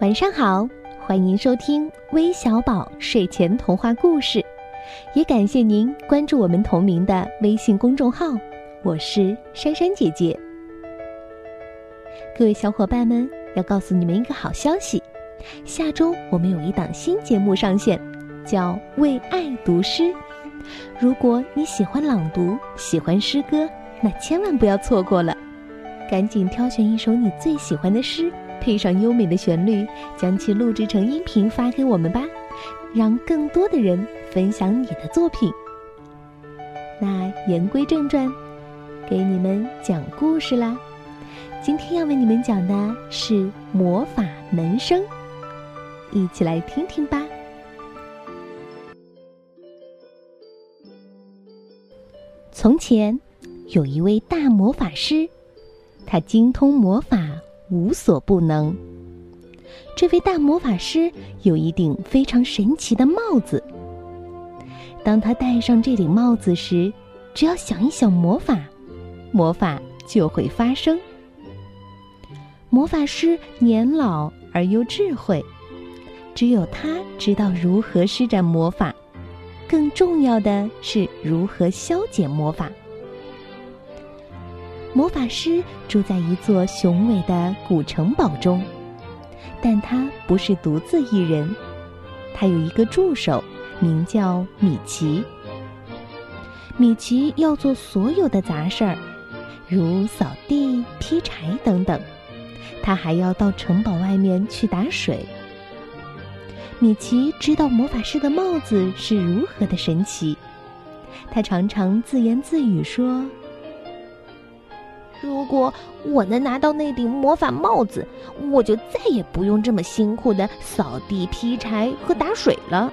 晚上好，欢迎收听微小宝睡前童话故事，也感谢您关注我们同名的微信公众号。我是珊珊姐姐。各位小伙伴们，要告诉你们一个好消息，下周我们有一档新节目上线，叫《为爱读诗》。如果你喜欢朗读，喜欢诗歌，那千万不要错过了，赶紧挑选一首你最喜欢的诗，配上优美的旋律，将其录制成音频发给我们吧，让更多的人分享你的作品。那言归正传，给你们讲故事啦。今天要为你们讲的是魔法门声，一起来听听吧。从前，有一位大魔法师，他精通魔法，无所不能。这位大魔法师有一顶非常神奇的帽子。当他戴上这顶帽子时，只要想一想魔法，魔法就会发生。魔法师年老而又智慧，只有他知道如何施展魔法。更重要的是如何消解魔法。魔法师住在一座雄伟的古城堡中，但他不是独自一人，他有一个助手，名叫米奇。米奇要做所有的杂事儿，如扫地、劈柴等等，他还要到城堡外面去打水。米奇知道魔法师的帽子是如何的神奇，他常常自言自语说：“如果我能拿到那顶魔法帽子，我就再也不用这么辛苦的扫地、劈柴和打水了。”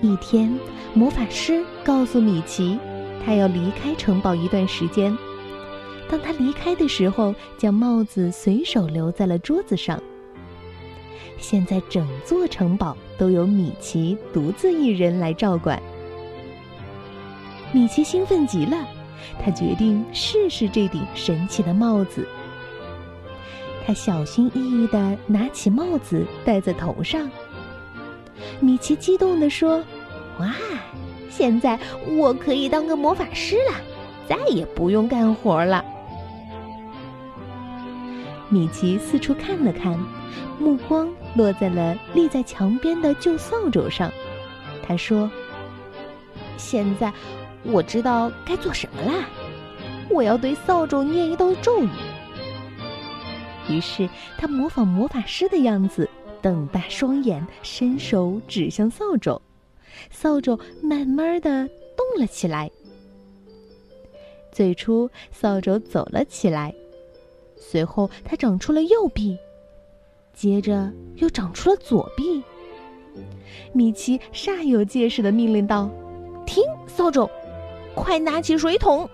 一天，魔法师告诉米奇，他要离开城堡一段时间。当他离开的时候，将帽子随手留在了桌子上。现在整座城堡都由米奇独自一人来照管。米奇兴奋极了，他决定试试这顶神奇的帽子。他小心翼翼地拿起帽子戴在头上。米奇激动地说：“哇，现在我可以当个魔法师了，再也不用干活了。”米奇四处看了看，目光。落在了立在墙边的旧扫帚上，他说：“现在我知道该做什么啦！我要对扫帚念一道咒语。”于是他模仿魔法师的样子，瞪大双眼，伸手指向扫帚，扫帚慢慢的动了起来。最初，扫帚走了起来，随后它长出了右臂。接着又长出了左臂。米奇煞有介事的命令道：“停，扫帚，快拿起水桶。”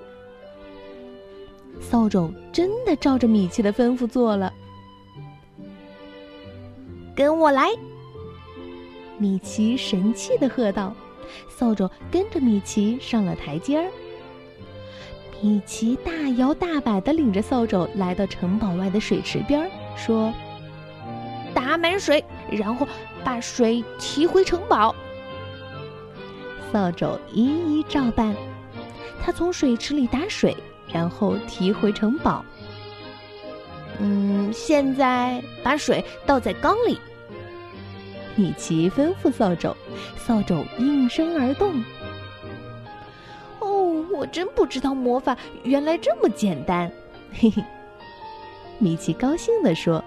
扫帚真的照着米奇的吩咐做了。跟我来！米奇神气的喝道。扫帚跟着米奇上了台阶儿。米奇大摇大摆的领着扫帚来到城堡外的水池边，说。打满水，然后把水提回城堡。扫帚一一照办。他从水池里打水，然后提回城堡。嗯，现在把水倒在缸里。米奇吩咐扫帚，扫帚应声而动。哦，我真不知道魔法原来这么简单。嘿嘿，米奇高兴地说。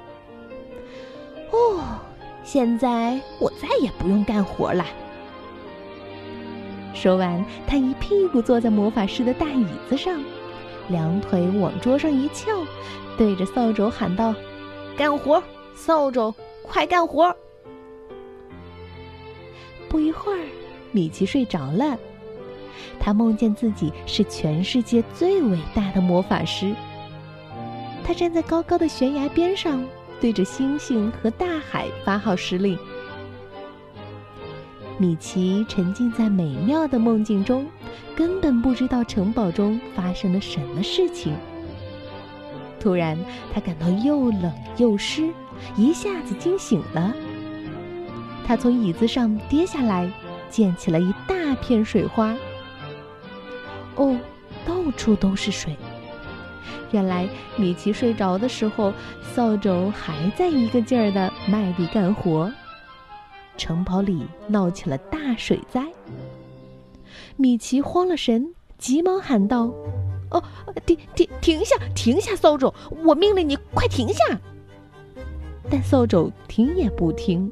哦，现在我再也不用干活了。说完，他一屁股坐在魔法师的大椅子上，两腿往桌上一翘，对着扫帚喊道：“干活，扫帚，快干活！”不一会儿，米奇睡着了。他梦见自己是全世界最伟大的魔法师。他站在高高的悬崖边上。对着星星和大海发号施令。米奇沉浸在美妙的梦境中，根本不知道城堡中发生了什么事情。突然，他感到又冷又湿，一下子惊醒了。他从椅子上跌下来，溅起了一大片水花。哦，到处都是水。原来米奇睡着的时候，扫帚还在一个劲儿的卖力干活。城堡里闹起了大水灾。米奇慌了神，急忙喊道：“哦，停停停下，停下，扫帚！我命令你快停下！”但扫帚停也不停。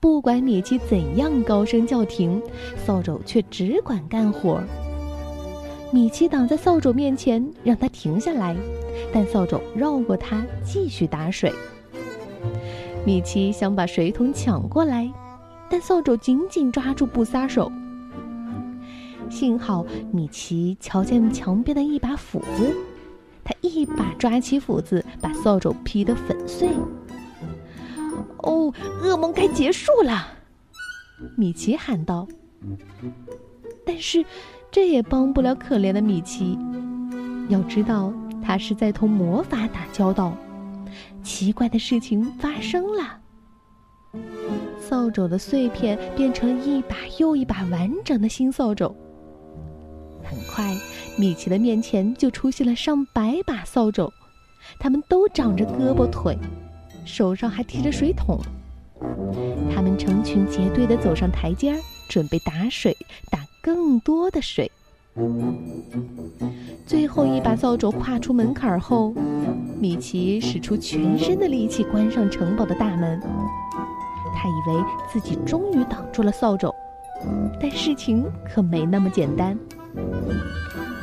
不管米奇怎样高声叫停，扫帚却只管干活。米奇挡在扫帚面前，让他停下来，但扫帚绕过他，继续打水。米奇想把水桶抢过来，但扫帚紧紧抓住不撒手。幸好米奇瞧见墙边的一把斧子，他一把抓起斧子，把扫帚劈得粉碎。哦，噩梦该结束了，米奇喊道。但是。这也帮不了可怜的米奇。要知道，他是在同魔法打交道。奇怪的事情发生了，扫帚的碎片变成一把又一把完整的新扫帚。很快，米奇的面前就出现了上百把扫帚，它们都长着胳膊腿，手上还提着水桶。它们成群结队地走上台阶儿，准备打水打。更多的水。最后一把扫帚跨出门槛后，米奇使出全身的力气关上城堡的大门。他以为自己终于挡住了扫帚，但事情可没那么简单。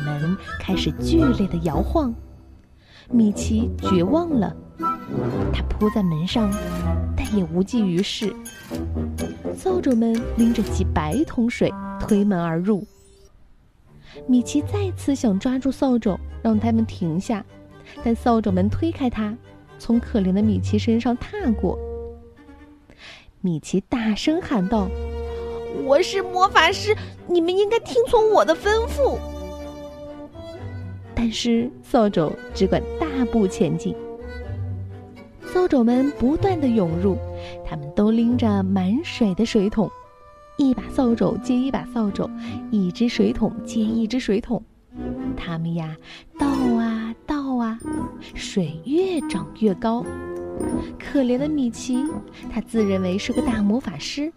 门开始剧烈的摇晃，米奇绝望了。他扑在门上，但也无济于事。扫帚们拎着几百桶水。推门而入，米奇再次想抓住扫帚，让他们停下，但扫帚们推开他，从可怜的米奇身上踏过。米奇大声喊道：“我是魔法师，你们应该听从我的吩咐。”但是扫帚只管大步前进。扫帚们不断的涌入，他们都拎着满水的水桶。一把扫帚接一把扫帚，一只水桶接一只水桶，他们呀倒啊水越涨越高。可怜的米奇，他自认为是个大魔法师，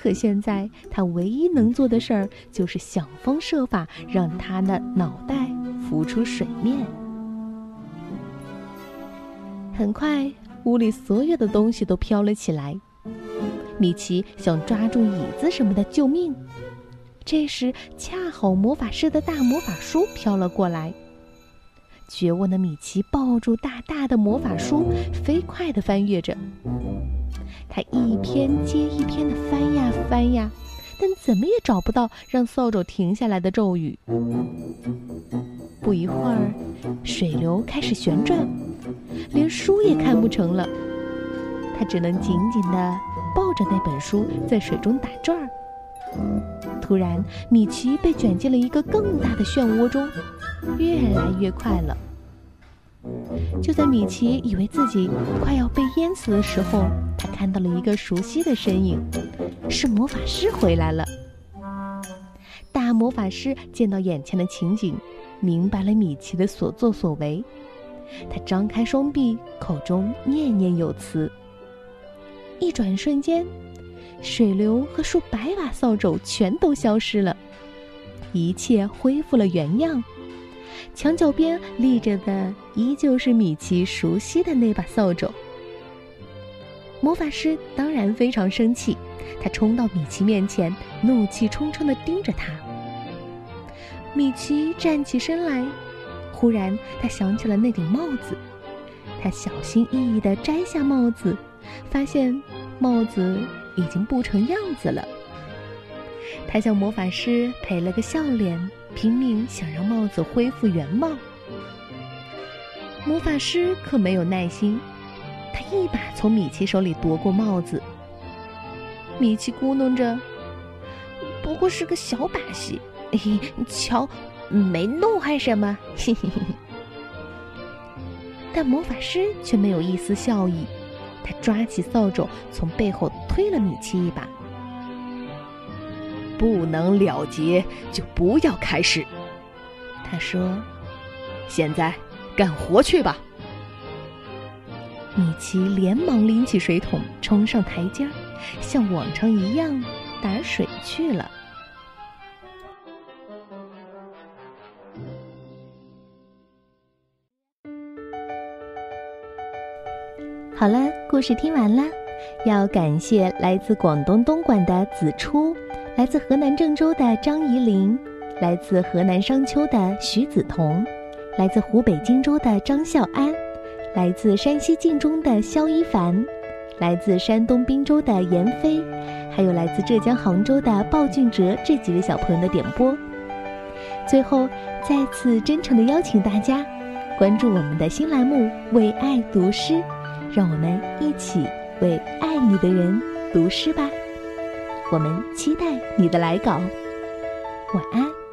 可现在他唯一能做的事儿就是想方设法让他的脑袋浮出水面。很快，屋里所有的东西都飘了起来。米奇想抓住椅子什么的救命，这时恰好魔法师的大魔法书飘了过来。绝望的米奇抱住大大的魔法书，飞快地翻阅着。他一篇接一篇地翻呀翻呀，但怎么也找不到让扫帚停下来的咒语。不一会儿，水流开始旋转，连书也看不成了。他只能紧紧地。抱着那本书在水中打转儿。突然，米奇被卷进了一个更大的漩涡中，越来越快了。就在米奇以为自己快要被淹死的时候，他看到了一个熟悉的身影，是魔法师回来了。大魔法师见到眼前的情景，明白了米奇的所作所为，他张开双臂，口中念念有词。一转瞬间，水流和数百把扫帚全都消失了，一切恢复了原样。墙角边立着的依旧是米奇熟悉的那把扫帚。魔法师当然非常生气，他冲到米奇面前，怒气冲冲地盯着他。米奇站起身来，忽然他想起了那顶帽子，他小心翼翼地摘下帽子。发现帽子已经不成样子了。他向魔法师赔了个笑脸，拼命想让帽子恢复原貌。魔法师可没有耐心，他一把从米奇手里夺过帽子。米奇咕哝着：“不过是个小把戏，嘿，瞧，没弄坏什么。”嘿嘿嘿。但魔法师却没有一丝笑意，他抓起扫帚，从背后推了米奇一把。不能了结就不要开始，他说：“现在干活去吧。”米奇连忙拎起水桶，冲上台阶，像往常一样打水去了。好了，故事听完了，要感谢来自广东东莞的子初，来自河南郑州的张怡玲，来自河南商丘的徐子彤，来自湖北荆州的张孝安，来自山西晋中的肖一凡，来自山东滨州的闫飞，还有来自浙江杭州的鲍俊哲这几位小朋友的点播。最后，再次真诚的邀请大家关注我们的新栏目“为爱读诗”。让我们一起为爱你的人读诗吧，我们期待你的来稿。晚安。